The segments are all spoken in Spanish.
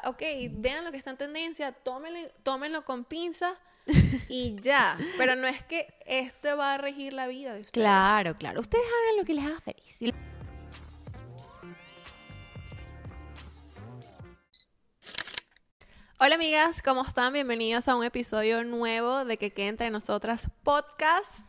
sea, ok, vean lo que está en tendencia, tómenlo, tómenlo con pinzas y ya. Pero no es que este va a regir la vida de ustedes. Claro, claro. Ustedes hagan lo que les haga feliz. Hola amigas, ¿cómo están? Bienvenidos a un episodio nuevo de Que Quede Entre Nosotras podcast.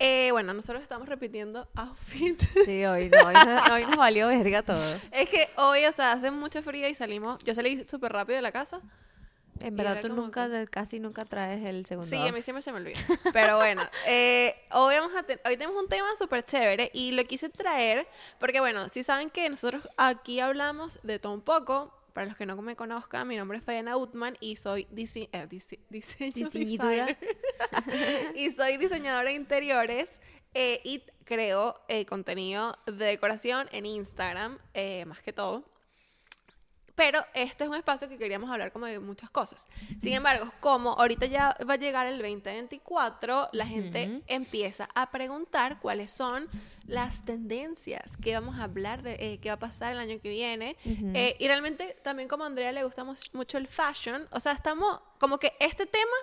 Eh, bueno, nosotros estamos repitiendo outfit. Sí, hoy, no, hoy, no- hoy nos valió verga todo. es que hoy, o sea, hace mucho frío y salimos. Yo salí súper rápido de la casa. En verdad tú nunca, casi nunca traes el segundo. Sí, a mí siempre se me olvida. Pero bueno, eh, hoy, vamos a te- hoy tenemos un tema súper chévere y lo quise traer porque, bueno, si saben que nosotros aquí hablamos de todo un poco. Para los que no me conozcan, mi nombre es Fayana Utman y soy dise- eh, dise- diseño y soy diseñadora de interiores eh, y creo eh, contenido de decoración en Instagram, eh, más que todo. Pero este es un espacio que queríamos hablar como de muchas cosas. Sin embargo, como ahorita ya va a llegar el 2024, la gente empieza a preguntar cuáles son las tendencias, qué vamos a hablar de, eh, qué va a pasar el año que viene. Eh, y realmente también como a Andrea le gusta mucho el fashion, o sea, estamos como que este tema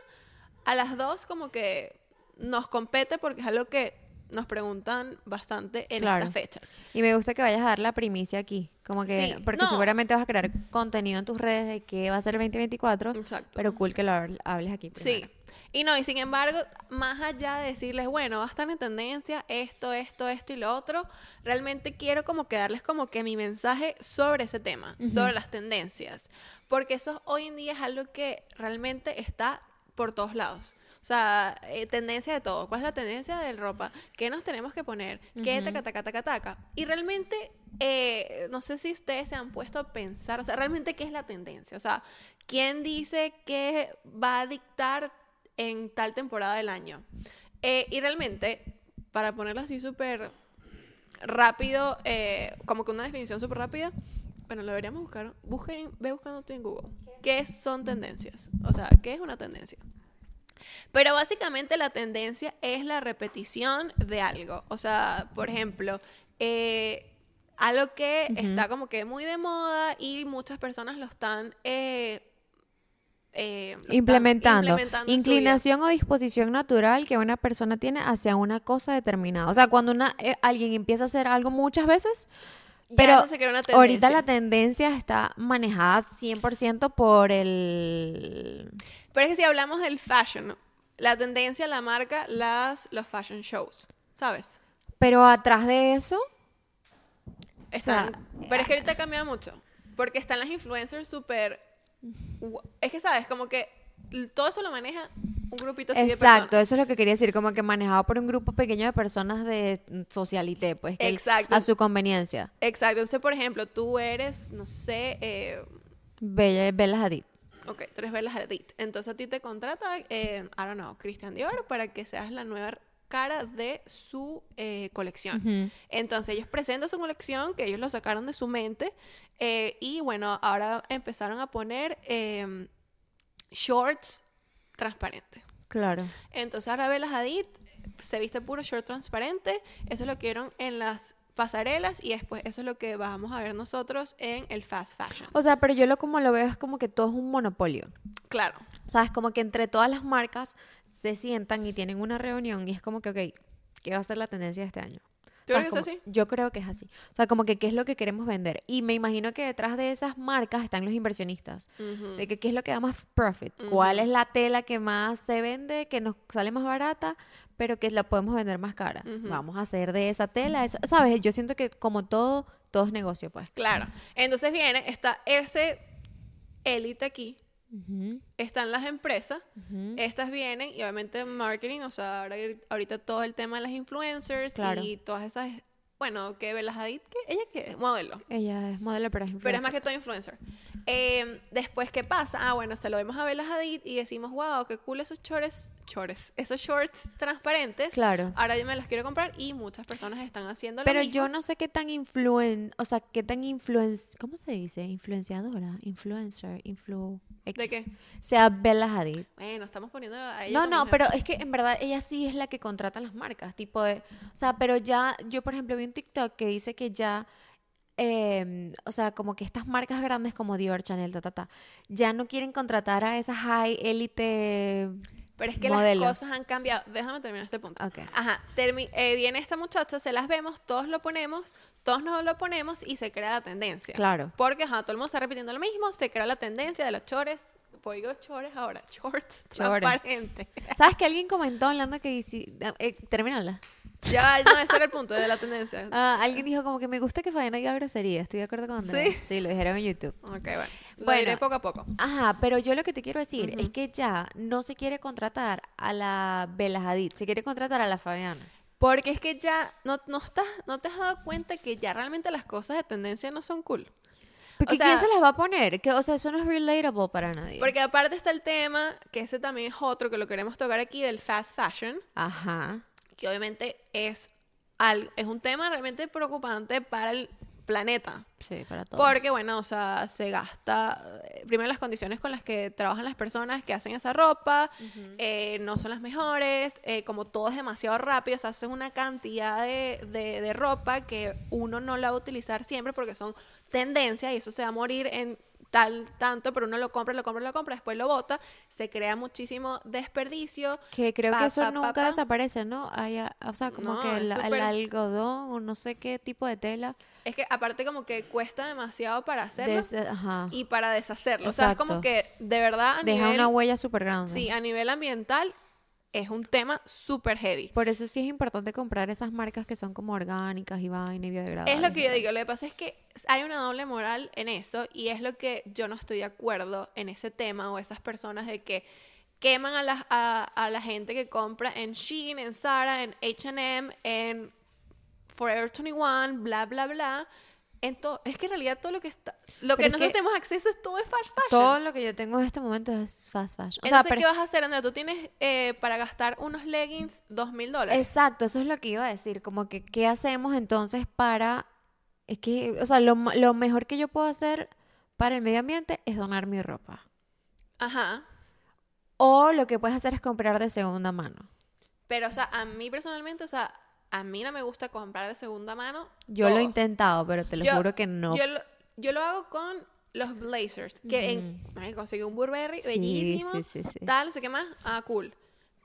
a las dos como que nos compete porque es algo que nos preguntan bastante en Claro. estas fechas. Y me gusta que vayas a dar la primicia aquí. Como que, Sí, porque no. seguramente vas a crear contenido en tus redes de qué va a ser el 2024. Exacto. Pero cool que lo hab- hables aquí Sí. primero. Y no, y sin embargo, más allá de decirles, bueno, va a estar en tendencia esto, esto, esto y lo otro, realmente quiero como que darles como que mi mensaje sobre ese tema, sobre las tendencias. Porque eso hoy en día es algo que realmente está por todos lados. O sea, eh, tendencia de todo. ¿Cuál es la tendencia de ropa? ¿Qué nos tenemos que poner? ¿Qué taca, taca, taca, taca? Y realmente, eh, no sé si ustedes se han puesto a pensar, o sea, realmente, ¿qué es la tendencia? O sea, ¿quién dice que va a dictar en tal temporada del año? Eh, y realmente, para ponerlo así súper rápido, eh, como que una definición súper rápida, bueno, lo deberíamos buscar. Busquen, ve buscando tú en Google. ¿Qué son tendencias? O sea, ¿qué es una tendencia? Pero básicamente la tendencia es la repetición de algo. O sea, por ejemplo, eh, algo que Ujú. está como que muy de moda y muchas personas lo están... eh, eh, Implementando. implementando. Inclinación o disposición natural que una persona tiene hacia una cosa determinada. O sea, cuando una, eh, alguien empieza a hacer algo muchas veces, Ya pero eso se crea una ahorita la tendencia está manejada 100% por el... Pero es que si hablamos del fashion, la tendencia la marca las, los fashion shows, ¿sabes? Pero atrás de eso, Están, sea, pero es que ahorita cambia mucho. Porque están las influencers súper. Es que, ¿sabes? Como que todo eso lo maneja un grupito así de exacto, eso es lo que quería decir, como que manejado por un grupo pequeño de personas de socialité, pues, que Exacto. a su conveniencia. Exacto. Entonces, por ejemplo, tú eres, no sé, eh, Bella, Bella Hadid. Ok, tú eres Bella Hadid. Entonces a ti te contrata, eh, I don't know, Christian Dior para que seas la nueva cara de su eh, colección. Entonces ellos presentan su colección, que ellos lo sacaron de su mente, eh, y bueno, ahora empezaron a poner em, shorts transparentes. Claro. Entonces ahora Bella Hadid se viste puro short transparente, eso es lo que vieron en las pasarelas y después eso es lo que vamos a ver nosotros en el fast fashion. O sea, pero yo lo como lo veo es como que todo es un monopolio. Claro, ¿Sabes? Como que entre todas las marcas se sientan y tienen una reunión y es como que, ok, ¿qué va a ser la tendencia de este año? ¿Tú ¿Sabes? crees que es así? Yo creo que es así. O sea, como que qué es lo que queremos vender. Y me imagino que detrás de esas marcas están los inversionistas. De que qué es lo que da más profit. ¿Cuál es la tela que más se vende, que nos sale más barata, pero que la podemos vender más cara? Vamos a hacer de esa tela eso. ¿Sabes? Yo siento que como todo, todo es negocio, pues. Claro. Entonces viene, está ese élite aquí, Están las empresas, estas vienen y obviamente marketing, o sea, ahora, ahorita todo el tema de las influencers Claro. y todas esas, bueno, que Bella Hadid, que ella que es modelo, Ella es modelo, pero es pero es más influencer. que todo influencer. Eh, después, ¿qué pasa? Ah, bueno, se lo vemos a Bella Hadid y decimos, wow, qué cool esos chores, chores, esos shorts transparentes. Claro. Ahora yo me los quiero comprar y muchas personas están haciendo lo Pero mismo. yo no sé qué tan influen, o sea, qué tan influen, ¿cómo se dice? Influenciadora, influencer, influ ¿De qué? Sea Bella Hadid. Bueno, estamos poniendo a ella No, no, pero es que en verdad ella sí es la que contrata las marcas, tipo de, o sea, pero ya yo por ejemplo vi un TikTok que dice que ya eh, o sea, como que estas marcas grandes como Dior, Chanel, ta, ta, ta, ya no quieren contratar a esas high élite. Pero es que Modelos. las cosas han cambiado. Déjame terminar este punto. Ok. Ajá, termi- eh, viene esta muchacha, se las vemos, todos lo ponemos, todos nos lo ponemos y se crea la tendencia. Claro. Porque ajá, todo el mundo está repitiendo lo mismo, se crea la tendencia de los chores. Pues digo chores ahora, shorts, Chores. transparente. ¿Sabes que alguien comentó hablando que eh, termínala? Ya, no, ese era el punto de la tendencia. Ah, alguien dijo como que me gusta que Fabiana diga grosería. Estoy de acuerdo con Andrea. ¿Sí? Sí, lo dijeron en YouTube. Ok, bueno. Lo Bueno. diré poco a poco. Ajá, pero yo lo que te quiero decir es que ya no se quiere contratar a la Bella Hadid, se quiere contratar a la Fabiana. Porque es que ya no, no, estás, no te has dado cuenta que ya realmente las cosas de tendencia no son cool. Porque O sea- ¿quién se las va a poner? Que, o sea, eso no es relatable para nadie. Porque aparte está el tema, que ese también es otro que lo queremos tocar aquí, del fast fashion. Ajá. Que obviamente es, al- es un tema realmente preocupante para el planeta. Sí, para todos. Porque, bueno, o sea, se gasta, eh, primero las condiciones con las que trabajan las personas que hacen esa ropa, eh, no son las mejores, eh, como todo es demasiado rápido, se hace una cantidad de, de- de ropa que uno no la va a utilizar siempre porque son tendencias y eso se va a morir en tal tanto, pero uno lo compra, lo compra, lo compra, después lo bota, se crea muchísimo desperdicio. Que creo Pa, que eso pa, nunca pa. desaparece, ¿no? Hay, ah, o sea, como No, que el, algodón o no sé qué tipo de tela. Es que aparte como que cuesta demasiado para hacerlo des- ajá, y para deshacerlo. O sea, es como que de verdad a deja nivel, una huella súper grande. sí, a nivel ambiental es un tema súper heavy. Por eso sí es importante comprar esas marcas que son como orgánicas y vaina y biodegradables. Es lo que yo digo, lo que pasa es que hay una doble moral en eso y es lo que yo no estoy de acuerdo en ese tema o esas personas de que queman a la, a, a la gente que compra en Shein, en Zara, en H&M, en Forever 21, bla, bla, bla. En es que en realidad todo lo que está, lo que Pero nosotros que tenemos acceso es todo es fast fashion. Todo lo que yo tengo en este momento es fast fashion. O sea, Entonces, pero- ¿qué vas a hacer, Andrea? Tú tienes eh, para gastar unos leggings dos mil dólares. Exacto, eso es lo que iba a decir, como que qué hacemos entonces para es que, o sea, lo, lo mejor que yo puedo hacer para el medio ambiente es donar mi ropa. Ajá. O lo que puedes hacer es comprar de segunda mano. Pero, o sea, a mí personalmente, o sea, a mí no me gusta comprar de segunda mano. Yo lo he intentado, pero te lo Yo- juro que no. Yo lo, yo lo hago con los blazers, que en, ay, conseguí un Burberry Sí, bellísimo, sí, sí, sí. tal, no sé qué más, ah, cool.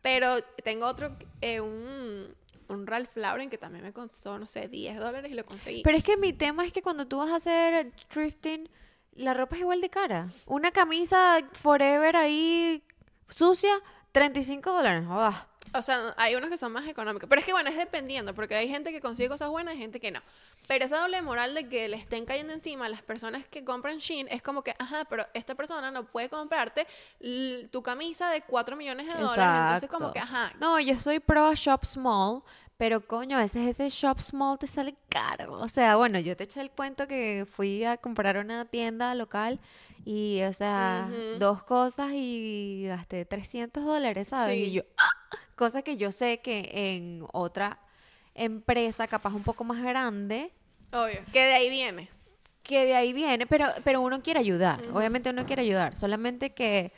Pero tengo otro, eh, un, un Ralph Lauren que también me costó, no sé, 10 dólares y lo conseguí. Pero es que mi tema es que cuando tú vas a hacer thrifting, la ropa es igual de cara. Una camisa forever ahí sucia, 35 dólares. joda. O sea, hay unos que son más económicos. Pero es que, bueno, es dependiendo, porque hay gente que consigue cosas buenas y gente que no. Pero esa doble moral de que le estén cayendo encima a las personas que compran Shein es como que, ajá, pero esta persona no puede comprarte tu camisa de 4 millones de dólares. Entonces, como Exacto. que, ajá. No, yo soy pro shop small, pero coño, a veces ese shop small te sale caro. O sea, bueno, yo te eché el cuento que fui a comprar una tienda local y, o sea, Ujú. dos cosas y gasté 300 dólares, ¿sabes? Sí. Y yo, ¡ah! Cosa que yo sé que en otra empresa, capaz un poco más grande, Obvio. Que de ahí viene. que de ahí viene, pero, pero uno quiere ayudar, obviamente uno quiere ayudar, solamente que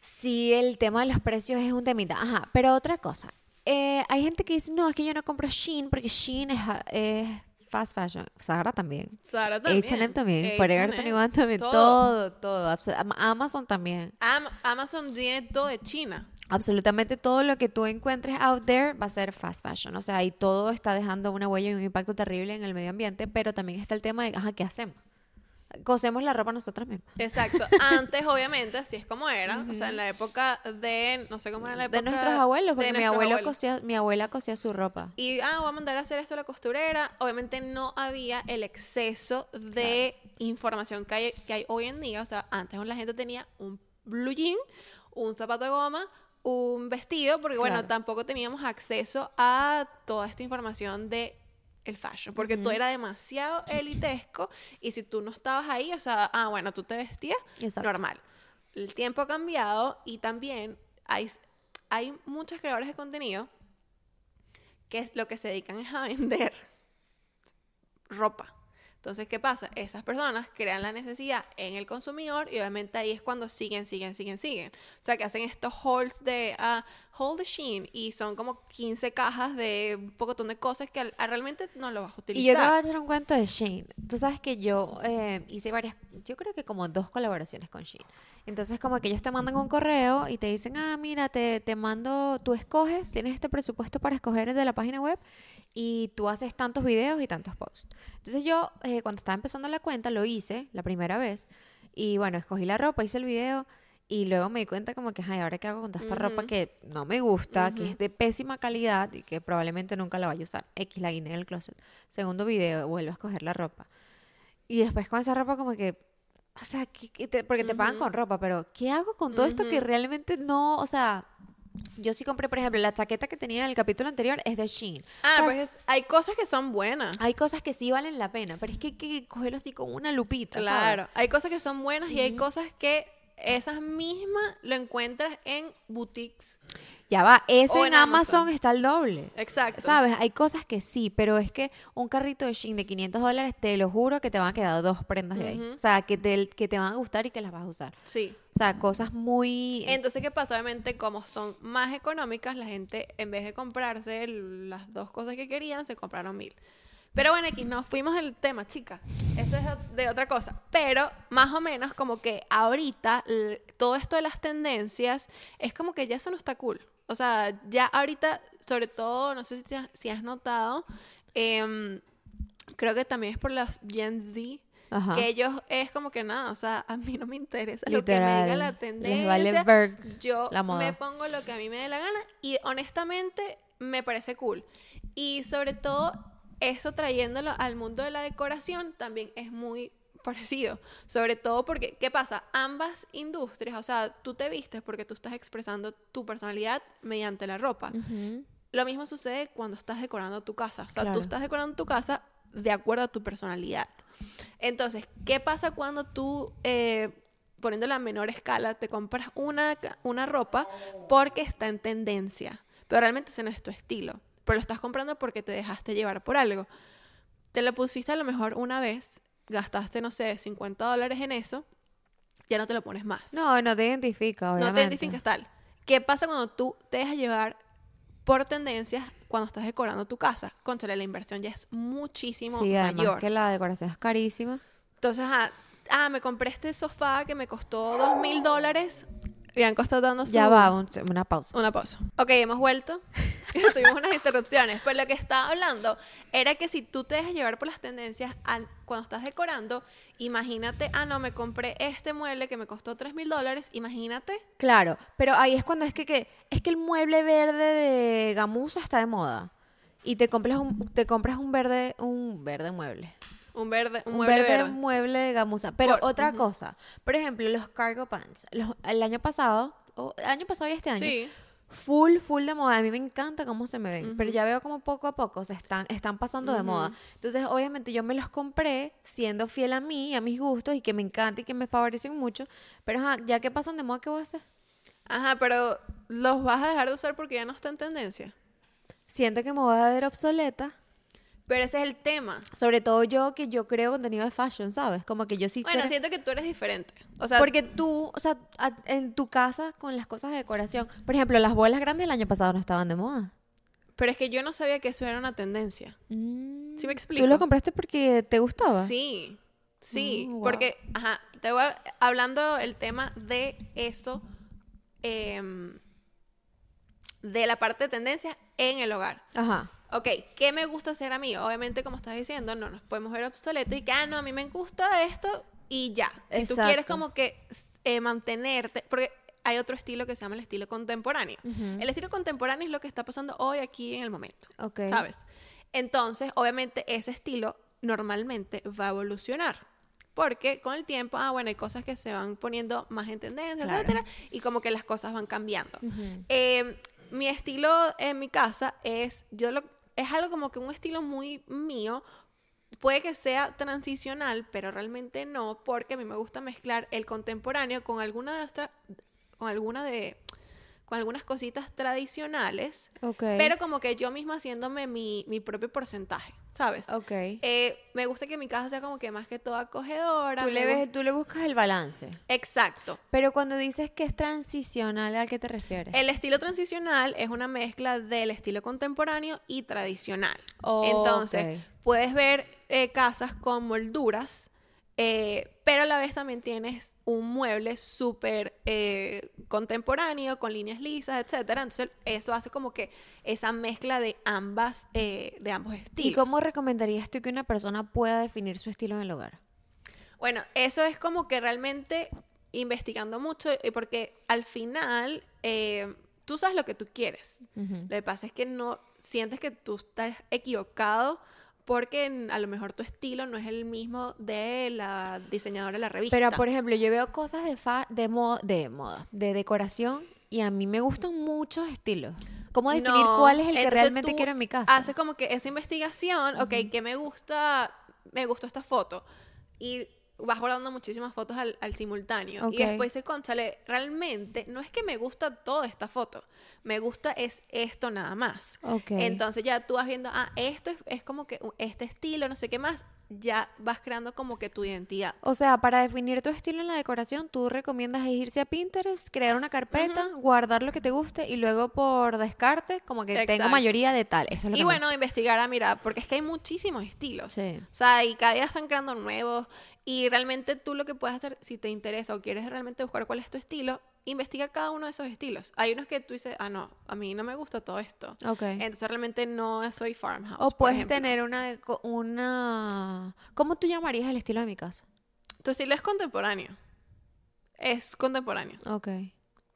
sí el tema de los precios es un temita, ajá, pero otra cosa, eh, hay gente que dice, no, es que yo no compro Shein porque Shein es, fast fashion, Zara también, Sara también. H&M también, Forever 21 también, todo. todo, Amazon también, Am- Amazon tiene todo de China. Absolutamente todo lo que tú encuentres out there va a ser fast fashion, o sea, y todo está dejando una huella y un impacto terrible en el medio ambiente, pero también está el tema de, ajá, ¿qué hacemos? Cosemos la ropa nosotras mismas. Exacto. Antes, obviamente, así es como era. O sea, en la época de, no sé cómo era la época. De nuestros abuelos, porque mi abuelo abuelos. cosía, mi abuela cosía su ropa. Y, ah, voy a mandar a hacer esto a la costurera. Obviamente no había el exceso de información que hay, que hay hoy en día. O sea, antes la gente tenía un blue jean, un zapato de goma, un vestido, porque bueno, Claro. tampoco teníamos acceso a toda esta información de el fashion, porque todo era demasiado elitesco y si tú no estabas ahí, o sea, ah, bueno, tú te vestías Exacto. normal. El tiempo ha cambiado y también hay, hay muchos creadores de contenido que es lo que se dedican es a vender ropa. Entonces, ¿qué pasa? Esas personas crean la necesidad en el consumidor y obviamente ahí es cuando siguen, siguen, siguen, siguen. O sea, que hacen estos hauls de uh, haul the Shein y son como 15 cajas de un pocotón de cosas que al- realmente no lo vas a utilizar. Y yo te voy a echar un cuento de Shein. Tú sabes que yo eh, hice varias, yo creo que como dos colaboraciones con Shein. Entonces como que ellos te mandan un correo y te dicen, ah, mira, te, te mando, tú escoges, tienes este presupuesto para escoger de la página web y tú haces tantos videos y tantos posts. Entonces yo eh, cuando estaba empezando la cuenta lo hice la primera vez y bueno, escogí la ropa, hice el video y luego me di cuenta como que, ay, ahora qué hago con toda esta ropa que no me gusta, que es de pésima calidad y que probablemente nunca la vaya a usar. X la guiné en el closet. Segundo video, vuelvo a escoger la ropa. Y después con esa ropa como que, o sea, ¿qué- qué te- porque te pagan con ropa, pero ¿qué hago con todo esto que realmente no, o sea, yo sí compré, por ejemplo, la chaqueta que tenía en el capítulo anterior es de Shein. Ah, O sea, pues es- hay cosas que son buenas. hay cosas que sí valen la pena, pero es que hay que cogerlo así con una lupita, ¿sabes? Claro, hay cosas que son buenas y hay cosas que esas mismas lo encuentras en boutiques. Ya va, ese en, en Amazon. Amazon. está el doble. Exacto. ¿Sabes? Hay cosas que sí, pero es que un carrito de Shein de 500 dólares, te lo juro que te van a quedar dos prendas de ahí. O sea, que te, que te van a gustar y que las vas a usar. Sí. O sea, cosas muy... Entonces, ¿qué pasa? Obviamente, como son más económicas, la gente, en vez de comprarse las dos cosas que querían, se compraron mil. Pero bueno, aquí nos fuimos del tema, chica. Eso es de otra cosa. Pero más o menos como que ahorita todo esto de las tendencias es como que ya eso no está cool. O sea, ya ahorita, sobre todo, no sé si, te si has notado, em, creo que también es por los Gen Z, Ajá. que ellos es como que nada, o sea, a mí no me interesa lo que me diga Literal, la les tendencia. vale ver yo la moda. me pongo lo que a mí me dé la gana y honestamente me parece cool. Y sobre todo, eso trayéndolo al mundo de la decoración también es muy parecido. Sobre todo porque, ¿qué pasa? Ambas industrias, o sea, tú te vistes porque tú estás expresando tu personalidad mediante la ropa. Lo mismo sucede cuando estás decorando tu casa. O sea, Claro. tú estás decorando tu casa de acuerdo a tu personalidad. Entonces, ¿qué pasa cuando tú, eh, poniéndola a menor escala, te compras una, una ropa porque está en tendencia? Pero realmente ese no es tu estilo. Pero lo estás comprando porque te dejaste llevar por algo. Te lo pusiste a lo mejor una vez, gastaste, no sé, 50 dólares en eso, ya no te lo pones más. No, no te identifica, obviamente. No te identificas tal. ¿Qué pasa cuando tú te dejas llevar por tendencias cuando estás decorando tu casa? Contra la inversión ya es muchísimo Sí, además mayor. que la decoración es carísima. Entonces, ah, ah, me compré este sofá que me costó dos mil dólares. Bianco está dando su... Ya va, un- una pausa. Una pausa. Ok, hemos vuelto. Tuvimos unas interrupciones. Pues lo que estaba hablando era que si tú te dejas llevar por las tendencias al- cuando estás decorando, imagínate, ah, no, me compré este mueble que me costó tres mil dólares. Imagínate Claro, pero ahí es cuando es que, que- es que el mueble verde de gamuza está de moda. Y te compras un, te compras un verde, un verde mueble. Un verde, un, Un, mueble verde verde. mueble de gamuza. Pero Por- otra cosa, por ejemplo, los cargo pants. Los- el año pasado, o el año pasado y este año, Sí. full, full de moda. A mí me encanta cómo se me ven, pero ya veo como poco a poco se están, están pasando de moda. Entonces, obviamente, yo me los compré siendo fiel a mí, a mis gustos y que me encanta y que me favorecen mucho. Pero ajá, ya que pasan de moda, ¿qué voy a hacer? Ajá, pero los vas a dejar de usar porque ya no está en tendencia. Siento que me voy a ver obsoleta. Pero ese es el tema. Sobre todo yo, que yo creo contenido de fashion, ¿sabes? Como que yo sí Bueno, creo- siento que tú eres diferente. O sea, Porque tú, o sea, a- en tu casa con las cosas de decoración, por ejemplo, las bolas grandes el año pasado no estaban de moda. pero es que yo no sabía que eso era una tendencia. ¿Sí me explico? ¿Tú lo compraste porque te gustaba? Sí, sí, Mm, wow. porque, ajá, te voy a- hablando el tema de eso, em, de la parte de tendencia en el hogar. Ajá. Ok, ¿qué me gusta hacer a mí? Obviamente, como estás diciendo, no nos podemos ver obsoletos y que, ah, no, a mí me gusta esto y ya. Si tú quieres Exacto. como que eh, mantenerte, porque hay otro estilo que se llama el estilo contemporáneo. Ujú. El estilo contemporáneo es lo que está pasando hoy aquí en el momento, Ok. ¿sabes? Entonces, obviamente, ese estilo normalmente va a evolucionar. Porque con el tiempo, ah, bueno, hay cosas que se van poniendo más en tendencia, Claro. etcétera, y como que las cosas van cambiando. Eh, mi estilo en mi casa es, yo lo, es algo como que un estilo muy mío. Puede que sea transicional, pero realmente no, porque a mí me gusta mezclar el contemporáneo con alguna de con alguna de, con algunas cositas tradicionales, Ok. pero como que yo misma haciéndome mi, mi propio porcentaje, ¿sabes? Ok. Eh, me gusta que mi casa sea como que más que todo acogedora. Tú le, ves, tú le buscas el balance. Exacto. Pero cuando dices que es transicional, ¿a qué te refieres? El estilo transicional es una mezcla del estilo contemporáneo y tradicional. Oh, Entonces, puedes ver eh, casas con molduras, eh, pero a la vez también tienes un mueble súper eh, contemporáneo, con líneas lisas, etcétera. Entonces, eso hace como que esa mezcla de ambas, eh, de ambos estilos. ¿Y cómo recomendarías tú que una persona pueda definir su estilo en el hogar? Bueno, eso es como que realmente investigando mucho, y porque al final eh, tú sabes lo que tú quieres. Lo que pasa es que no sientes que tú estás equivocado porque a lo mejor tu estilo no es el mismo de la diseñadora de la revista. Pero, por ejemplo, yo veo cosas de, fa- de, mo- de moda, de decoración, y a mí me gustan muchos estilos. ¿Cómo definir No, cuál es el que realmente quiero en mi casa? Haces como que esa investigación, ok, que me gusta, me gustó esta foto. Y vas guardando muchísimas fotos al, al simultáneo. Y después dices, conchale, realmente no es que me gusta toda esta foto. Me gusta es esto nada más. Entonces ya tú vas viendo, ah, esto es, es como que este estilo, no sé qué más. Ya vas creando como que tu identidad. O sea, para definir tu estilo en la decoración, tú recomiendas irse a Pinterest, crear una carpeta, guardar lo que te guste y luego por descarte, como que tengo Exacto. mayoría de tal. Eso es lo Y que me- bueno, investigar a mirar, porque es que hay muchísimos estilos. Sí. O sea, y cada día están creando nuevos. Y realmente tú lo que puedes hacer, si te interesa o quieres realmente buscar cuál es tu estilo, investiga cada uno de esos estilos. Hay unos que tú dices, ah, no, a mí no me gusta todo esto. Ok. Entonces realmente no soy farmhouse. o puedes ejemplo. tener una, una... ¿Cómo tú llamarías el estilo de mi casa? Tu estilo es contemporáneo. Es contemporáneo. Ok.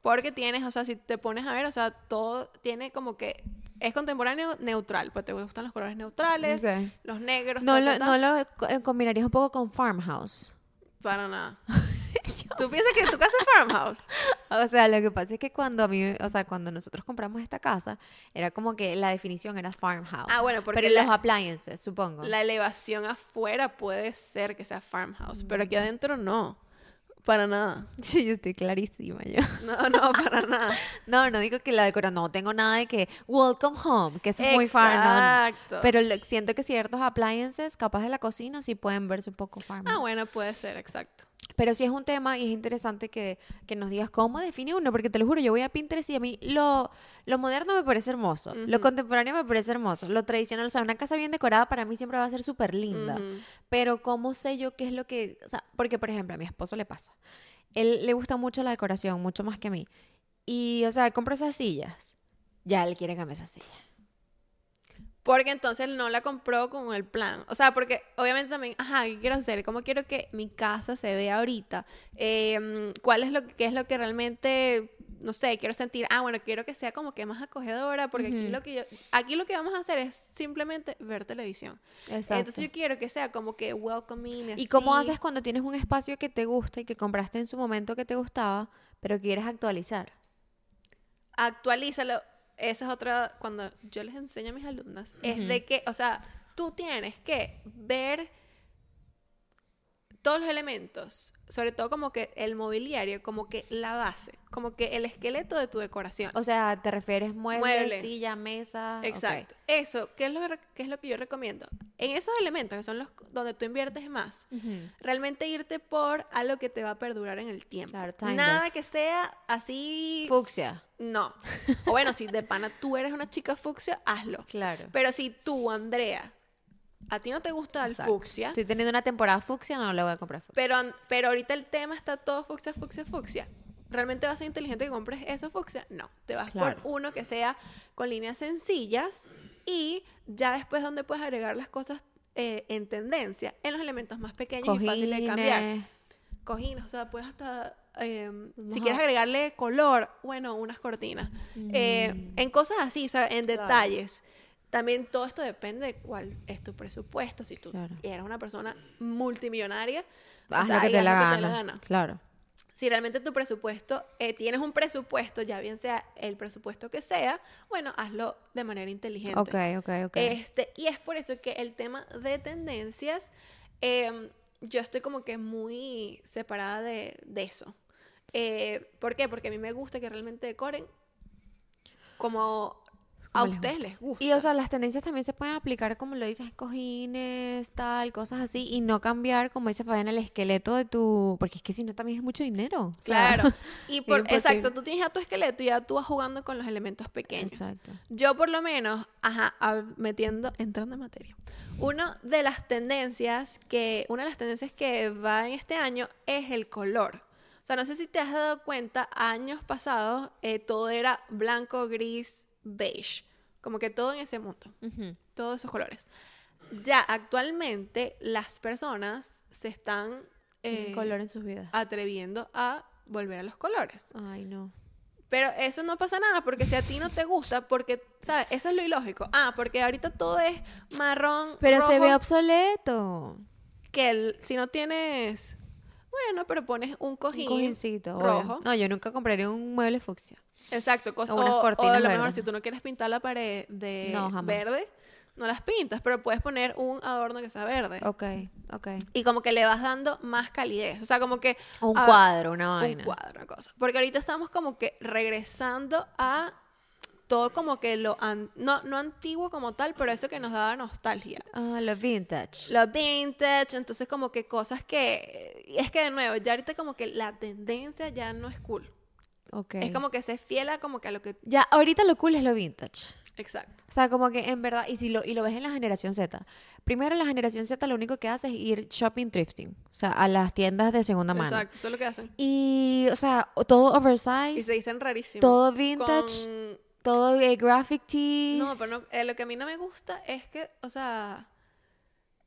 Porque tienes, o sea, si te pones a ver, o sea, todo tiene como que es contemporáneo neutral. Pues te gustan los colores neutrales, los negros, No lo, no lo eh, combinarías un poco con farmhouse. Para nada. ¿Tú piensas que tu casa es farmhouse? O sea, lo que pasa es que cuando a mí, o sea, cuando nosotros compramos esta casa, era como que la definición era farmhouse. Ah, bueno, porque Pero la- los appliances, supongo. La elevación afuera puede ser que sea farmhouse, pero aquí adentro no. Para nada. Sí, yo estoy clarísima yo. No, no, para nada. No, no digo que la decoración, no tengo nada de que welcome home, que eso es muy no, no. Exacto. Pero siento que ciertos appliances, capaz de la cocina, sí pueden verse un poco farm. Ah, bueno, puede ser, exacto. Pero sí es un tema y es interesante que, que nos digas cómo define uno, porque te lo juro, yo voy a Pinterest y a mí lo, lo moderno me parece hermoso, lo contemporáneo me parece hermoso, lo tradicional, o sea, una casa bien decorada para mí siempre va a ser súper linda, pero ¿cómo sé yo qué es lo que, o sea, porque por ejemplo a mi esposo le pasa, él le gusta mucho la decoración, mucho más que a mí, y o sea, él compra esas sillas, ya él quiere cambiar esa silla. Porque entonces no la compró con el plan. O sea, porque obviamente también, ajá, ¿qué quiero hacer? ¿Cómo quiero que mi casa se vea ahorita? Eh, ¿Cuál es lo que, qué es lo que realmente, no sé, quiero sentir? Ah, bueno, quiero que sea como que más acogedora, porque aquí lo que yo, aquí lo que vamos a hacer es simplemente ver televisión. Exacto. Entonces yo quiero que sea como que welcoming. ¿Y cómo haces cuando tienes un espacio que te gusta y que compraste en su momento que te gustaba, pero quieres actualizar? actualízalo. Esa es otra, cuando yo les enseño a mis alumnas, es de que, o sea, tú tienes que ver todos los elementos, sobre todo como que el mobiliario, como que la base, como que el esqueleto de tu decoración. O sea, ¿te refieres muebles, Mueble. silla, mesa? Exacto. Eso, ¿qué es, lo, qué es lo que yo recomiendo? En esos elementos, que son los donde tú inviertes más, realmente irte por algo que te va a perdurar en el tiempo. Claro, Nada que sea así... Fucsia. No. O bueno, si de pana tú eres una chica fucsia, hazlo. Claro. Pero si tú, Andrea, a ti no te gusta el Exacto. fucsia, Estoy teniendo una temporada fucsia, no le voy a comprar fucsia. pero, pero ahorita el tema está todo fucsia, fucsia, fucsia. ¿Realmente vas a ser inteligente que compres eso fucsia? No. Te vas Claro. por uno que sea con líneas sencillas y ya después donde puedes agregar las cosas eh, en tendencia, en los elementos más pequeños y fáciles de cambiar. Cojines, o sea, puedes hasta... eh, si quieres agregarle color, bueno, unas cortinas. Eh, en cosas así, o sea, en Mm. Claro. detalles. También todo esto depende de cuál es tu presupuesto. Si tú Claro. eres una persona multimillonaria, o Haz sea, lo que te haz la lo que gana. te la gana. Claro. Si realmente tu presupuesto, eh, tienes un presupuesto, ya bien sea el presupuesto que sea, bueno, hazlo de manera inteligente. Ok, ok, ok. Este, y es por eso que el tema de tendencias, em, yo estoy como que muy separada de, de eso. Eh, ¿Por qué? Porque a mí me gusta que realmente decoren como a les ustedes les gusta. Y, o sea, las tendencias también se pueden aplicar, como lo dices, cojines, tal, cosas así, y no cambiar, como dice Fabián, el esqueleto de tu... Porque es que si no, también es mucho dinero. o sea, Claro. Y por, exacto, tú tienes ya tu esqueleto y ya tú vas jugando con los elementos pequeños. Exacto. Yo por lo menos, ajá, metiendo, entrando en materia. Una de las tendencias que, una de las tendencias que va en este año es el color. O sea, no sé si te has dado cuenta, años pasados eh, todo era blanco, gris, beige. Como que todo en ese mundo, todos esos colores. Ya actualmente las personas se están eh, color en sus vidas. atreviendo a volver a los colores. Ay, no. Pero eso no pasa nada porque si a ti no te gusta, porque, ¿sabes? Eso es lo ilógico. Ah, porque ahorita todo es marrón. Pero se ve obsoleto. que el- si no tienes. Bueno, pero pones un cojín. Un cojincito. obvio. rojo. No, yo nunca compraría un mueble fucsia. Exacto. cos- O unas o, o cortinas a lo mejor verdes. si tú no quieres pintar la pared de No, jamás. verde, no las pintas, pero puedes poner un adorno que sea verde. Ok, ok. Y como que le vas dando más calidez. O sea, como que. O un cuadro, una un vaina. cuadro, una cosa. Porque ahorita estamos como que regresando a todo como que lo an- no, no antiguo como tal, pero eso que nos daba nostalgia. Ah, lo vintage. Lo vintage, entonces como que cosas que y es que de nuevo, ya ahorita como que la tendencia ya no es cool. Ok. Es como que se fiela como que a lo que Ya, ahorita lo cool es lo vintage. exacto. O sea, como que en verdad, y si lo, y lo ves en la generación Z. Primero, la generación Z lo único que hace es ir shopping thrifting. O sea, a las tiendas de segunda mano. Exacto, eso es lo que hacen. Y, o sea, todo Y oversize, se dicen rarísimo. todo vintage, Con- todo eh, graphic tees. No, pero no, eh, lo que a mí no me gusta es que, o sea,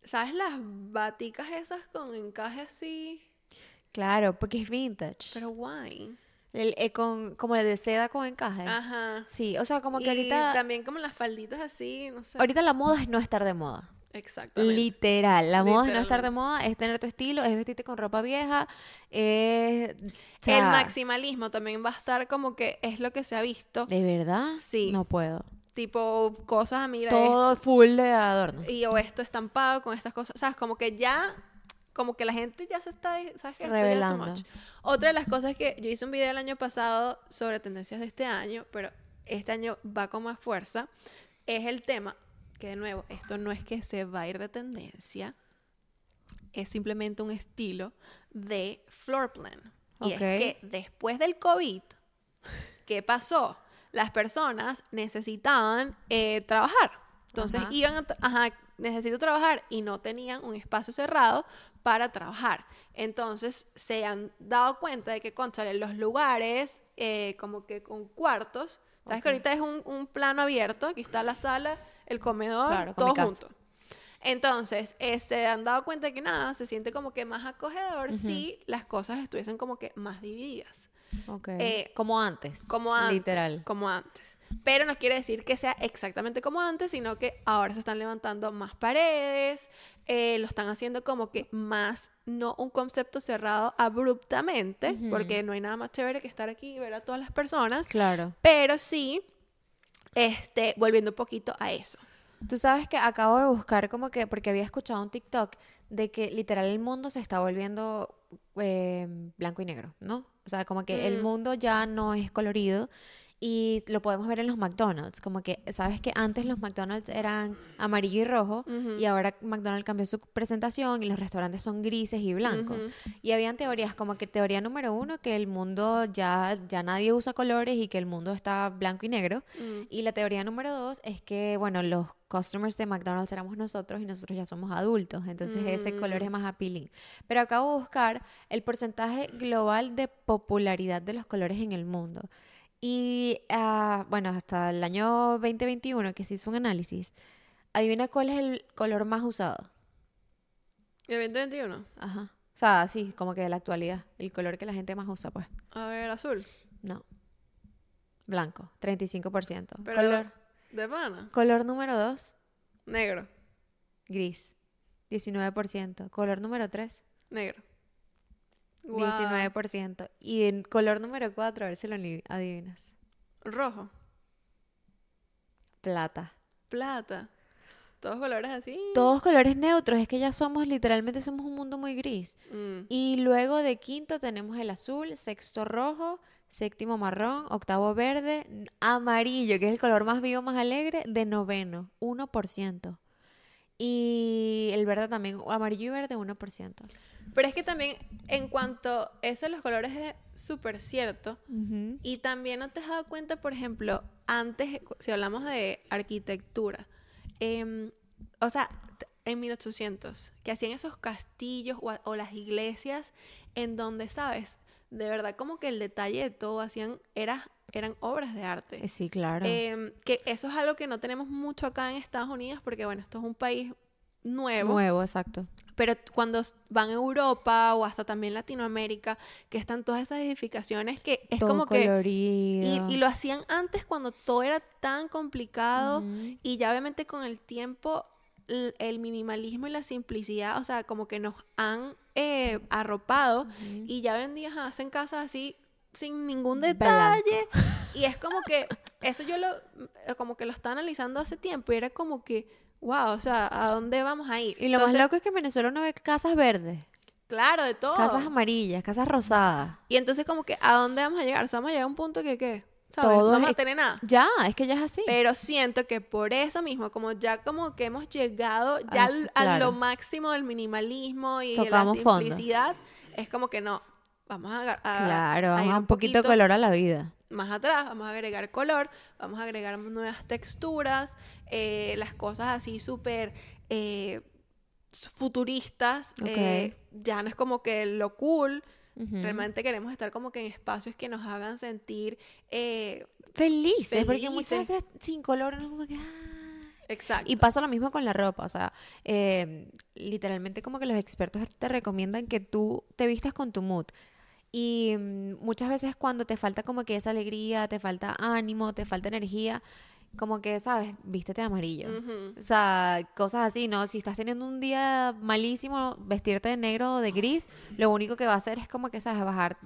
¿sabes las baticas esas con encaje así? Claro, porque es vintage. Pero guay. El- eh, con, como el de seda con encaje. Ajá. Sí, o sea, como que Ah. y ahorita, también como las falditas así, no sé. ahorita la moda es no estar de moda. Exactamente. Literal, la moda es no estar de moda, es tener tu estilo, es vestirte con ropa vieja, es... o el maximalismo también va a estar como que es lo que se ha visto. ¿De verdad? Sí. No puedo. Tipo, cosas a mirar. Todo full de adorno. Y o esto estampado con estas cosas. ¿Sabes? Como que ya. Como que la gente ya se está. ¿Sabes Revelando. Otra de las cosas que yo hice un video el año pasado sobre tendencias de este año, pero este año va con más fuerza, es el tema. Que de nuevo, esto no es que se va a ir de tendencia, es simplemente un estilo de floor plan. Y Ok. es que después del COVID, ¿qué pasó? Las personas necesitaban eh, trabajar. Entonces Ajá. iban a, ajá, necesito trabajar y no tenían un espacio cerrado para trabajar. Entonces se han dado cuenta de que, conchale, los lugares eh, como que con cuartos, sabes que Ok. ahorita es un, un plano abierto, aquí está la sala, el comedor, Claro, con mi todo casa. junto. Entonces, eh, se han dado cuenta que nada, se siente como que más acogedor Ujú. si las cosas estuviesen como que más divididas. Ok. Eh, como antes. Como antes. Literal. Como antes. Pero no quiere decir que sea exactamente como antes, sino que ahora se están levantando más paredes, eh, lo están haciendo como que más, no un concepto cerrado abruptamente, porque no hay nada más chévere que estar aquí y ver a todas las personas, Claro. pero sí, este, volviendo un poquito a eso. Tú sabes que acabo de buscar como que, porque había escuchado un TikTok de que literal el mundo se está volviendo eh, blanco y negro, ¿no? O sea, como que el Mm. mundo ya no es colorido y lo podemos ver en los McDonald's, como que, sabes que antes los McDonald's eran amarillo y rojo y ahora McDonald's cambió su presentación y los restaurantes son grises y blancos. Ujú. Y habían teorías como que teoría número uno, que el mundo ya, ya nadie usa colores y que el mundo está blanco y negro. Mm. Y la teoría número dos es que, bueno, los customers de McDonald's éramos nosotros y nosotros ya somos adultos, entonces ese color es Mm. más appealing. Pero acabo de buscar el porcentaje global de popularidad de los colores en el mundo. Y, ah, bueno, hasta el año 2021 que se hizo un análisis, adivina cuál es el color más usado. ¿Y el 2021? Ajá. O sea, sí, como que de la actualidad, el color que la gente más usa, pues. A ver, azul. No. Blanco, 35%. Pero Color, de pana. color número 2, Negro. gris, 19%. Color número 3, Negro. Guau. 19%. Y en color número 4, a ver si lo adivinas. Rojo. Plata. Plata. Todos colores así. Todos colores neutros, es que ya somos, literalmente somos un mundo muy gris. Mm. Y luego de quinto tenemos el azul, sexto rojo, séptimo marrón, octavo verde, amarillo, que es el color más vivo, más alegre, de noveno, 1%. Y el verde también, amarillo y verde, 1%. Pero es que también, en cuanto eso de los colores es súper cierto. Y también no te has dado cuenta, por ejemplo, antes, si hablamos de arquitectura, em, o sea, en 1800, que hacían esos castillos o las iglesias en donde, ¿sabes? De verdad, como que el detalle de todo hacían, era, eran obras de arte. Eh, Sí, claro. Em, que eso es algo que no tenemos mucho acá en Estados Unidos, porque bueno, esto es un país nuevo. Nuevo, exacto. Pero cuando van a Europa o hasta también Latinoamérica, que están todas esas edificaciones que es Todo como que... Y, colorido. y lo hacían antes cuando todo era tan complicado y ya obviamente con el tiempo el minimalismo y la simplicidad, o sea, como que nos han eh, arropado y ya hoy en día ajá, hacen casas así sin ningún Blanco. detalle y es como que eso yo lo eh, como que lo estaba analizando hace tiempo y era como que wow, o sea, ¿a dónde vamos a ir? Y lo más loco es que en Venezuela uno ve casas verdes, Claro, de todo. casas amarillas, casas rosadas. Y entonces como que ¿a dónde vamos a llegar? O sea, vamos a llegar a un punto que ¿qué? ¿Sabes? Todo no vamos a tener nada. Ya, es que ya es así. Pero siento que por eso mismo, como ya como que hemos llegado ya al- a lo máximo del minimalismo y de la fondo. simplicidad, es como que no, vamos a, a- claro, vamos a un poquito de color a la vida. más atrás, vamos a agregar color, vamos a agregar nuevas texturas, eh, las cosas así súper eh, futuristas, eh, ya no es como que lo cool, realmente queremos estar como que en espacios que nos hagan sentir eh, Felices, porque muchas Felices. veces sin color es como que... ah. exacto. Y pasa lo mismo con la ropa, o sea, eh, literalmente como que los expertos te recomiendan que tú te vistas con tu mood. Y mm, muchas veces cuando te falta como que esa alegría, te falta ánimo, te falta energía, como que, ¿sabes? Vístete de amarillo. O sea, cosas así, ¿no? Si estás teniendo un día malísimo, vestirte de negro o de gris, lo único que va a hacer es como que, ¿sabes? Bajar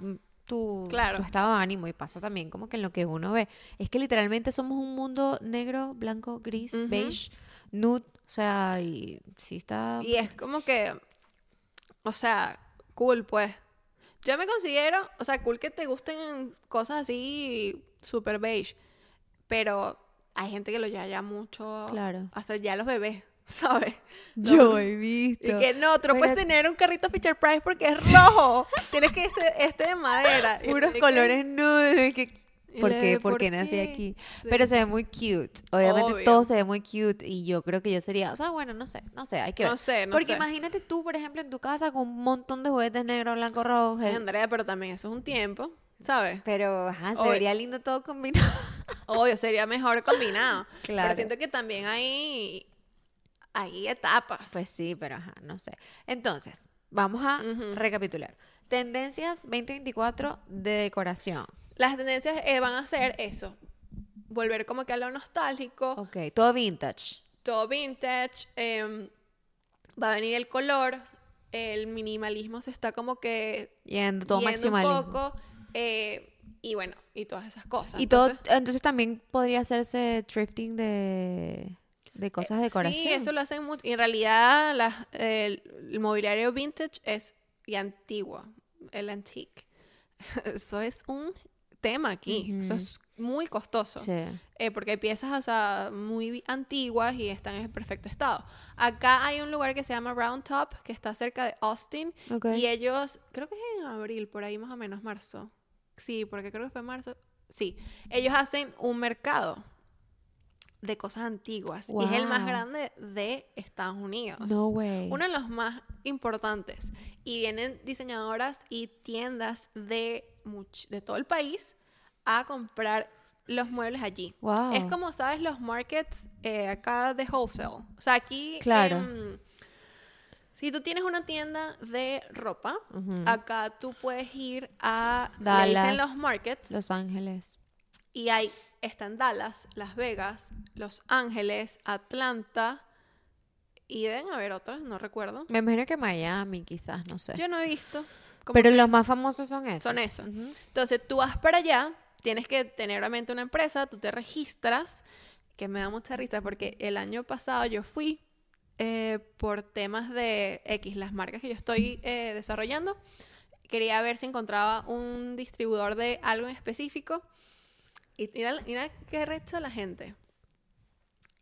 tu, Claro. tu estado de ánimo. Y pasa también como que en lo que uno ve. Es que literalmente somos un mundo negro, blanco, gris, beige, nude. O sea, y sí está... Y es como que, o sea, cool, pues. Yo me considero, o sea, cool que te gusten cosas así super beige, pero hay gente que lo lleva ya mucho, Claro. hasta ya los bebés, ¿sabes? Yo he visto. Y que no, tú no puedes tener un carrito Fisher Price porque es rojo. Tienes que este, este de madera. Puros que- colores nude. que- ¿Por qué? ¿por ¿Por qué nací aquí? Sí. Pero se ve muy cute. Obviamente Obvio. todo se ve muy cute. Y yo creo que yo sería... O sea, bueno, no sé. No sé, hay que ver. No sé, no Porque sé. imagínate tú, por ejemplo, en tu casa con un montón de juguetes negros, blanco, rojo. Andrea, pero también eso es un tiempo, ¿sabes? Pero, ajá, se Obvio. vería lindo todo combinado. Obvio, sería mejor combinado. Claro. Pero siento que también hay, hay etapas. Pues sí, pero ajá, no sé. Entonces, vamos a recapitular. Tendencias 2024 de decoración. Las tendencias eh, van a ser eso. Volver como que a lo nostálgico, Ok, todo vintage. todo vintage. em, va a venir el color. El minimalismo se está como que Yendo todo yendo un poco. eh, y bueno, y todas esas cosas. Y todo, Entonces, entonces también podría hacerse thrifting de, de cosas de decoración. Sí, eso lo hacen mucho. Y en realidad el, el mobiliario vintage es y antiguo, el antique. Eso es un tema aquí. Eso es muy costoso. Sí. Eh, porque hay piezas o sea, muy antiguas y están en perfecto estado. Acá hay un lugar que se llama Round Top, que está cerca de Austin. Ok. Y ellos, creo que es en abril, por ahí más o menos, marzo. Sí, porque creo que fue marzo. Sí, ellos hacen un mercado de cosas antiguas. Y es el más grande de Estados Unidos. No way. Uno de los más importantes. Y vienen diseñadoras y tiendas de, much- de todo el país a comprar los muebles allí. Wow. Es como, ¿sabes? Los markets eh, acá de wholesale. O sea, aquí... Claro. Si tú tienes una tienda de ropa, acá tú puedes ir a... Dallas, los markets. Los Ángeles. Y hay, están Dallas, Las Vegas, Los Ángeles, Atlanta. Y deben haber otras, no recuerdo. Me imagino que Miami, quizás, no sé. Yo no he visto. Pero los más famosos son esos. son esos. Entonces tú vas para allá, tienes que tener obviamente una empresa, tú te registras que me da mucha risa porque el año pasado yo fui eh, por temas de X, las marcas que yo estoy eh, desarrollando. Quería ver si encontraba un distribuidor de algo en específico. Y mira, mira qué recho la gente.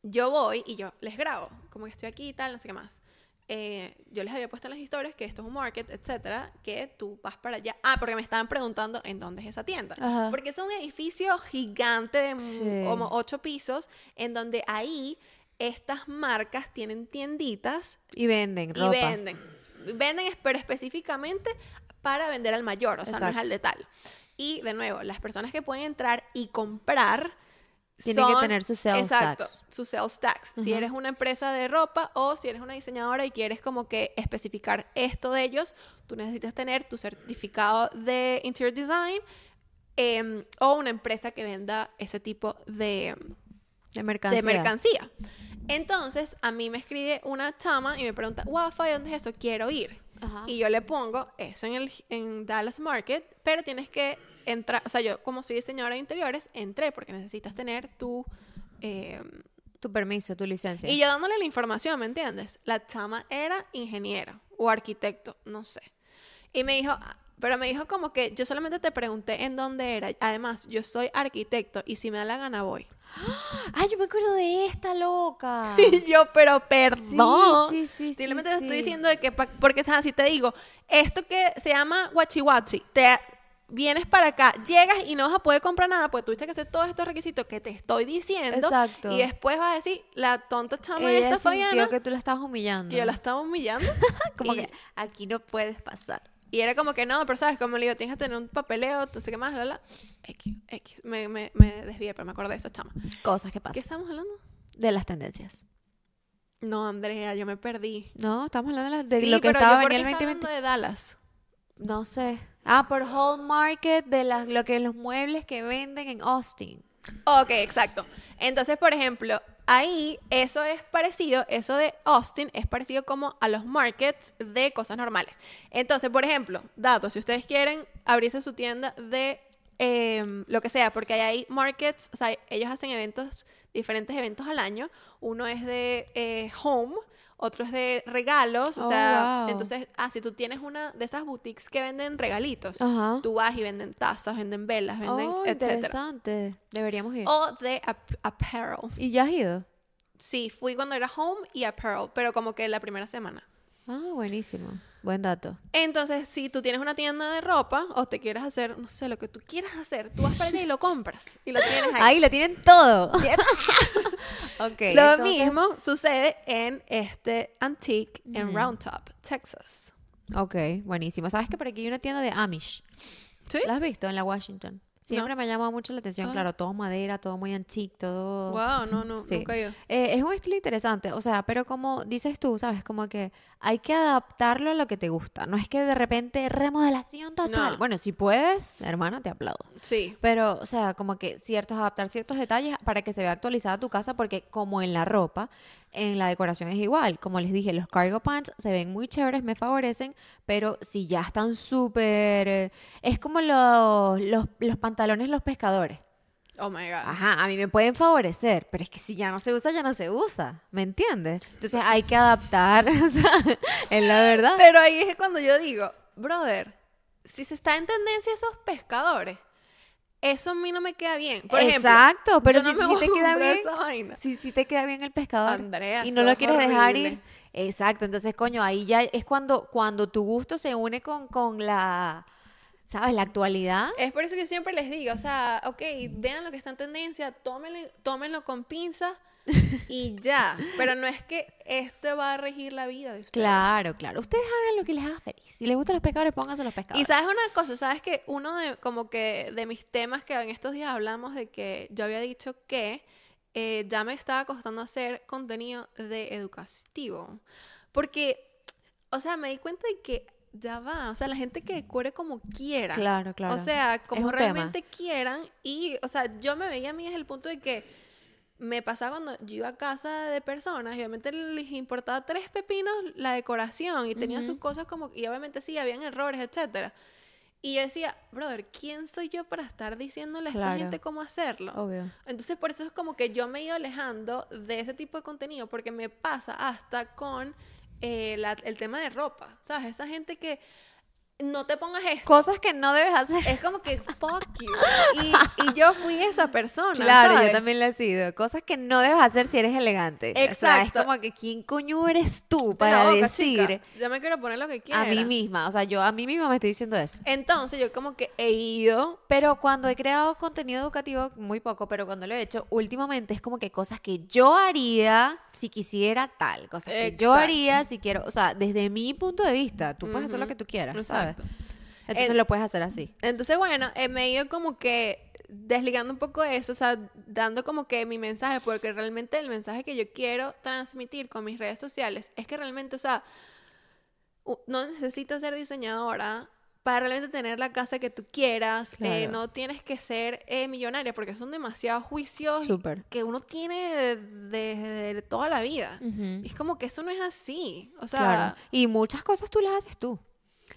Yo voy y yo les grabo, como que estoy aquí y tal, no sé qué más. Eh, yo les había puesto en las historias que esto es un market, etcétera, que tú vas para allá. Ah, porque me estaban preguntando en dónde es esa tienda. Ajá. Porque es un edificio gigante de Sí. como ocho pisos, en donde ahí estas marcas tienen tienditas Y venden y ropa. venden. Venden, es- pero específicamente para vender al mayor, o sea, no es Exacto. al de tal. Y de nuevo, las personas que pueden entrar y comprar Tienen que tener sus sales exacto, tax. sus sales tax. Si eres una empresa de ropa o si eres una diseñadora y quieres como que especificar esto de ellos, tú necesitas tener tu certificado de interior design em, o una empresa que venda ese tipo de, De mercancía. de mercancía. Entonces, a mí me escribe una chama y me pregunta, Wafa, ¿dónde es eso? Quiero ir. Ajá. Y yo le pongo eso en, el, en Dallas Market, pero tienes que entrar, o sea, yo como soy diseñadora de interiores, entré porque necesitas tener tu... eh, Tu permiso, tu licencia. y yo dándole la información, ¿me entiendes? La chama era ingeniera o arquitecto, no sé. Y me dijo, pero me dijo como que yo solamente te pregunté en dónde era. Además, yo soy arquitecto y si me da la gana voy. Ay, yo me acuerdo de esta loca. Y yo, pero perdón. Sí, sí, sí, Simplemente sí, te estoy sí. diciendo de que, porque ¿sabes? si te digo, esto que se llama Wachi, te vienes para acá, llegas y no vas a poder comprar nada, pues tuviste que hacer todos estos requisitos que te estoy diciendo. Exacto. Y después vas a decir, la tonta chama Ella esta Fabiana, que tú la estabas humillando. que yo la estaba humillando. Como y, que aquí no puedes pasar. Y era como que no, pero sabes, como le digo, tienes que tener un papeleo, no sé qué más, la, la. X, X. Me, me, me desvié, pero me acordé de esa chama. Cosas que ¿Qué pasan. estamos hablando? De las tendencias. No, Andrea, yo me perdí. No, estamos hablando de, la- de Sí, lo que pero estaba yo, ¿por venía el qué estaba 2020. hablando de Dallas. No sé. Ah, por Whole Market, de las, lo que los muebles que venden en Austin. Ok, exacto. Entonces, por ejemplo, ahí eso es parecido, eso de Austin es parecido como a los markets de cosas normales. Entonces, por ejemplo, datos, si ustedes quieren abrirse su tienda de em, lo que sea, porque hay markets, o sea, ellos hacen eventos, diferentes eventos al año. Uno es de eh, home, otro es de regalos, o Oh, sea, wow. entonces, ah, si tú tienes una de esas boutiques que venden regalitos, Ajá. tú vas y venden tazas, venden velas, venden, Oh, etcétera. interesante. Deberíamos ir. O de ap- apparel. ¿Y ya has ido? Sí, fui cuando era home y apparel, pero como que la primera semana. Ah, buenísimo. Buen dato. Entonces, si tú tienes una tienda de ropa o te quieres hacer, no sé, lo que tú quieras hacer, tú vas para allá y lo compras y lo tienes ahí. Ahí lo tienen todo. ok. lo entonces- mismo sucede en este Antique en. Round Top, Texas. Ok, buenísimo. ¿Sabes que por aquí hay una tienda de Amish? ¿Sí? ¿La has visto en la Washington? Siempre me ha llamado mucho la atención, Ah. claro, todo madera, todo muy antique, todo... Wow, no, no, Sí. nunca ido. Eh, es un estilo interesante, o sea, pero como dices tú, ¿sabes? Como que hay que adaptarlo a lo que te gusta. No es que de repente remodelación total. No. Bueno, si puedes, hermana, te aplaudo. Sí. Pero, o sea, como que ciertos, adaptar ciertos detalles para que se vea actualizada tu casa, porque como en la ropa, en la decoración es igual. Como les dije, los cargo pants se ven muy chéveres, me favorecen, pero si ya están súper... eh, Es como los, los, los pantalones los pescadores. Oh my God. Ajá, a mí me pueden favorecer, pero es que si ya no se usa, ya no se usa, ¿me entiendes? Entonces hay que adaptar, o sea, es la verdad. Pero ahí es cuando yo digo, brother, si se está en tendencia esos pescadores, eso a mí no me queda bien. Por ejemplo, Exacto, pero yo si, no si te queda bien, si, si te queda bien el pescador Andrea, y no lo quieres dejar ir. Exacto, entonces, coño, ahí ya es cuando, cuando tu gusto se une con, con la, ¿sabes? La actualidad. Es por eso que siempre les digo, o sea, ok, vean lo que está en tendencia, tómenlo, tómenlo con pinzas y ya. Pero no es que esto va a regir la vida de ustedes. Claro, claro. Ustedes hagan lo que les haga feliz. Si les gustan los pescadores, pónganse los pescadores. Y sabes una cosa, sabes que uno de como que de mis temas que en estos días hablamos de que yo había dicho que eh, ya me estaba costando hacer contenido de educativo. Porque, o sea, me di cuenta de que ya va, o sea, la gente que decore como quiera. Claro, claro. O sea, como un tema. realmente quieran. Y, o sea, yo me veía a mí desde el punto de que me pasaba cuando yo iba a casa de personas y obviamente les importaba tres pepinos la decoración y tenían sus Ujú. cosas como, y obviamente sí, habían errores, etcétera. Y yo decía, brother, ¿quién soy yo para estar diciéndole a esta Claro. gente cómo hacerlo? Obvio. Entonces, por eso es como que yo me he ido alejando de ese tipo de contenido, porque me pasa hasta con eh, la- el tema de ropa, ¿sabes? Esa gente que no te pongas esto. Cosas que no debes hacer. Es como que, fuck you. Y, y yo fui esa persona. Claro, ¿sabes? yo también lo he sido. Cosas que no debes hacer si eres elegante. O sea, es Exacto. como que quién coño eres tú para boca, decir chica. Yo me quiero poner lo que quiera. a mí misma. O sea, yo a mí misma me estoy diciendo eso. Entonces, yo como que he ido. Pero cuando he creado contenido educativo, muy poco, pero cuando lo he hecho últimamente es como que cosas que yo haría si quisiera tal, cosas que yo Exacto. haría si quiero, o sea, desde mi punto de vista, tú puedes hacer lo que tú quieras, Exacto. ¿sabes? Entonces En- lo puedes hacer así. Entonces, bueno, eh, me he ido como que desligando un poco eso, o sea, dando como que mi mensaje, porque realmente el mensaje que yo quiero transmitir con mis redes sociales es que realmente, o sea, no necesitas ser diseñadora para realmente tener la casa que tú quieras, eh, Claro. no tienes que ser eh, millonaria, porque son demasiados juicios Súper. que uno tiene desde toda la vida. Ujú. Y es como que eso no es así, o sea... Claro. Y muchas cosas tú las haces tú.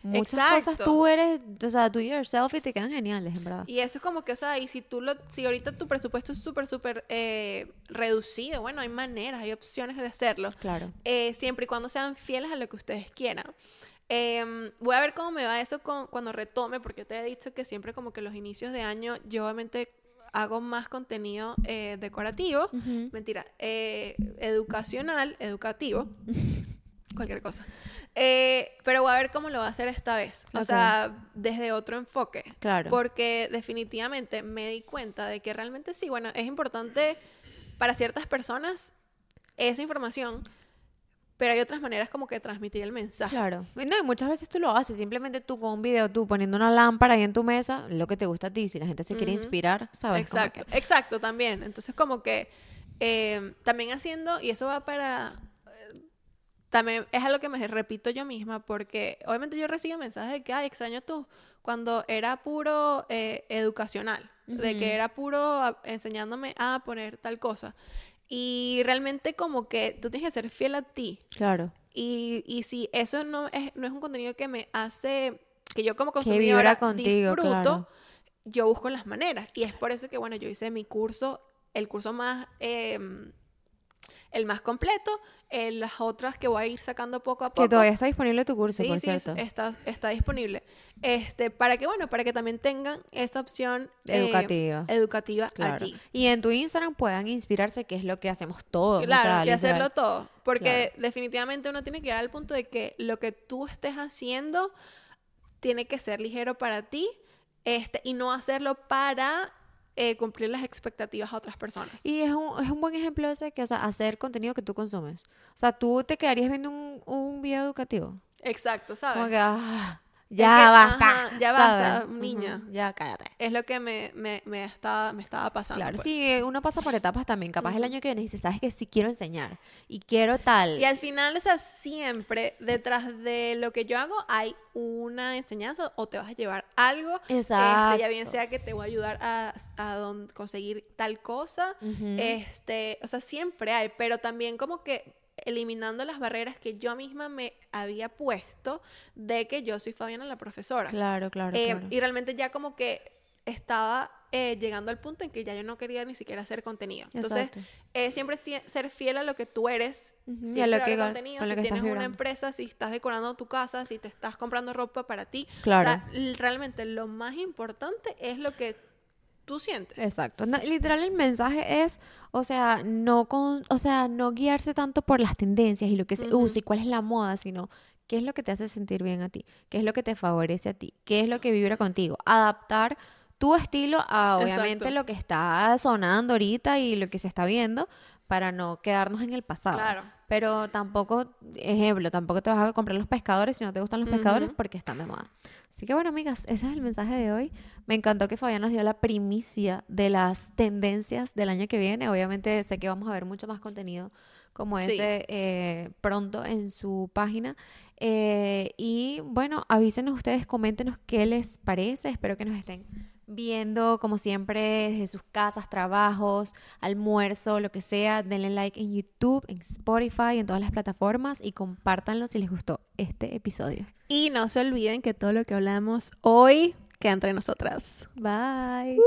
Muchas cosas Exacto. tú eres, o sea, do yourself y te quedan geniales, en verdad. Y eso es como que, o sea, y si tú lo, si ahorita tu presupuesto es súper, súper eh, reducido, bueno, hay maneras, hay opciones de hacerlo, Claro. eh, siempre y cuando sean fieles a lo que ustedes quieran. Em, voy a ver cómo me va eso con, cuando retome, porque yo te he dicho que siempre como que los inicios de año yo obviamente hago más contenido eh, decorativo, Ujú. mentira, eh, educacional, educativo, cualquier cosa. Eh, pero voy a ver cómo lo va a hacer esta vez. O Ok. sea, desde otro enfoque. Claro. Porque definitivamente me di cuenta de que realmente sí, bueno, es importante para ciertas personas esa información, pero hay otras maneras como que transmitir el mensaje. Claro. No, y muchas veces tú lo haces, simplemente tú con un video, tú poniendo una lámpara ahí en tu mesa, lo que te gusta a ti, si la gente se quiere Ujú. inspirar, ¿sabes? Exacto, que- exacto, también. Entonces, como que eh, también haciendo, y eso va para. También es algo que me repito yo misma, porque obviamente yo recibo mensajes de que, ay, extraño tú, cuando era puro eh, educacional, de que era puro enseñándome a poner tal cosa. Y realmente, como que tú tienes que ser fiel a ti. Claro. Y, y si eso no es, no es un contenido que me hace, que yo como consumidora contigo, disfruto, claro. yo busco las maneras. Y es por eso que, bueno, yo hice mi curso, el curso más, eh, el más completo, eh, las otras que voy a ir sacando poco a poco. Que todavía está disponible tu curso, Sí, por sí, cierto. está, está disponible. Este, para que, bueno, para que también tengan esa opción eh, Educativa. educativa Claro. allí. Y en tu Instagram puedan inspirarse, que es lo que hacemos todos. o Claro, sea, y hacerlo todo. Porque definitivamente uno tiene que llegar al punto de que lo que tú estés haciendo tiene que ser ligero para ti este, y no hacerlo para eh, cumplir las expectativas a otras personas. Y es un, es un buen ejemplo ese que, o sea, hacer contenido que tú consumes. O sea, tú te quedarías viendo un, un video educativo. Exacto, ¿sabes? Como que, ah, Es ya que, basta. ajá, ya ¿sabes? basta, niña. Ya cállate. Es lo que me, me, me, estaba, me estaba pasando. Claro, pues. sí, uno pasa por etapas también. Capaz el año que viene dice, sabes que sí quiero enseñar y quiero tal. Y al final, o sea, siempre detrás de lo que yo hago hay una enseñanza o te vas a llevar algo. Este, ya bien Exacto. sea que te voy a ayudar a, a don- conseguir tal cosa. Este, o sea, siempre hay, pero también como que eliminando las barreras que yo misma me había puesto de que yo soy Fabiana la profesora. Claro, claro, Eh, claro. Y realmente ya como que estaba eh, llegando al punto en que ya yo no quería ni siquiera hacer contenido. Entonces, eh, siempre si- ser fiel a lo que tú eres. Ujú, y a siempre lo que- con- contenido. lo si que tienes una empresa, si estás decorando tu casa, si te estás comprando ropa para ti. Claro. O sea, realmente lo más importante es lo que tú sientes. Exacto. No, literal el mensaje es, o sea, no con, o sea, no guiarse tanto por las tendencias y lo que se usa y cuál es la moda, sino qué es lo que te hace sentir bien a ti, qué es lo que te favorece a ti, qué es lo que vibra contigo. Adaptar tu estilo a obviamente Exacto. lo que está sonando ahorita y lo que se está viendo para no quedarnos en el pasado. Claro. Pero tampoco, ejemplo, tampoco te vas a comprar los pescadores si no te gustan los pescadores porque están de moda. Así que bueno, amigas, ese es el mensaje de hoy. Me encantó que Fabián nos dio la primicia de las tendencias del año que viene. Obviamente sé que vamos a ver mucho más contenido como Sí. ese eh, pronto en su página. Eh, y bueno, avísenos ustedes, coméntenos qué les parece. Espero que nos estén viendo, como siempre, desde sus casas, trabajos, almuerzo, lo que sea, denle like en YouTube, en Spotify, en todas las plataformas y compártanlo si les gustó este episodio. Y no se olviden que todo lo que hablamos hoy queda entre nosotras. Bye.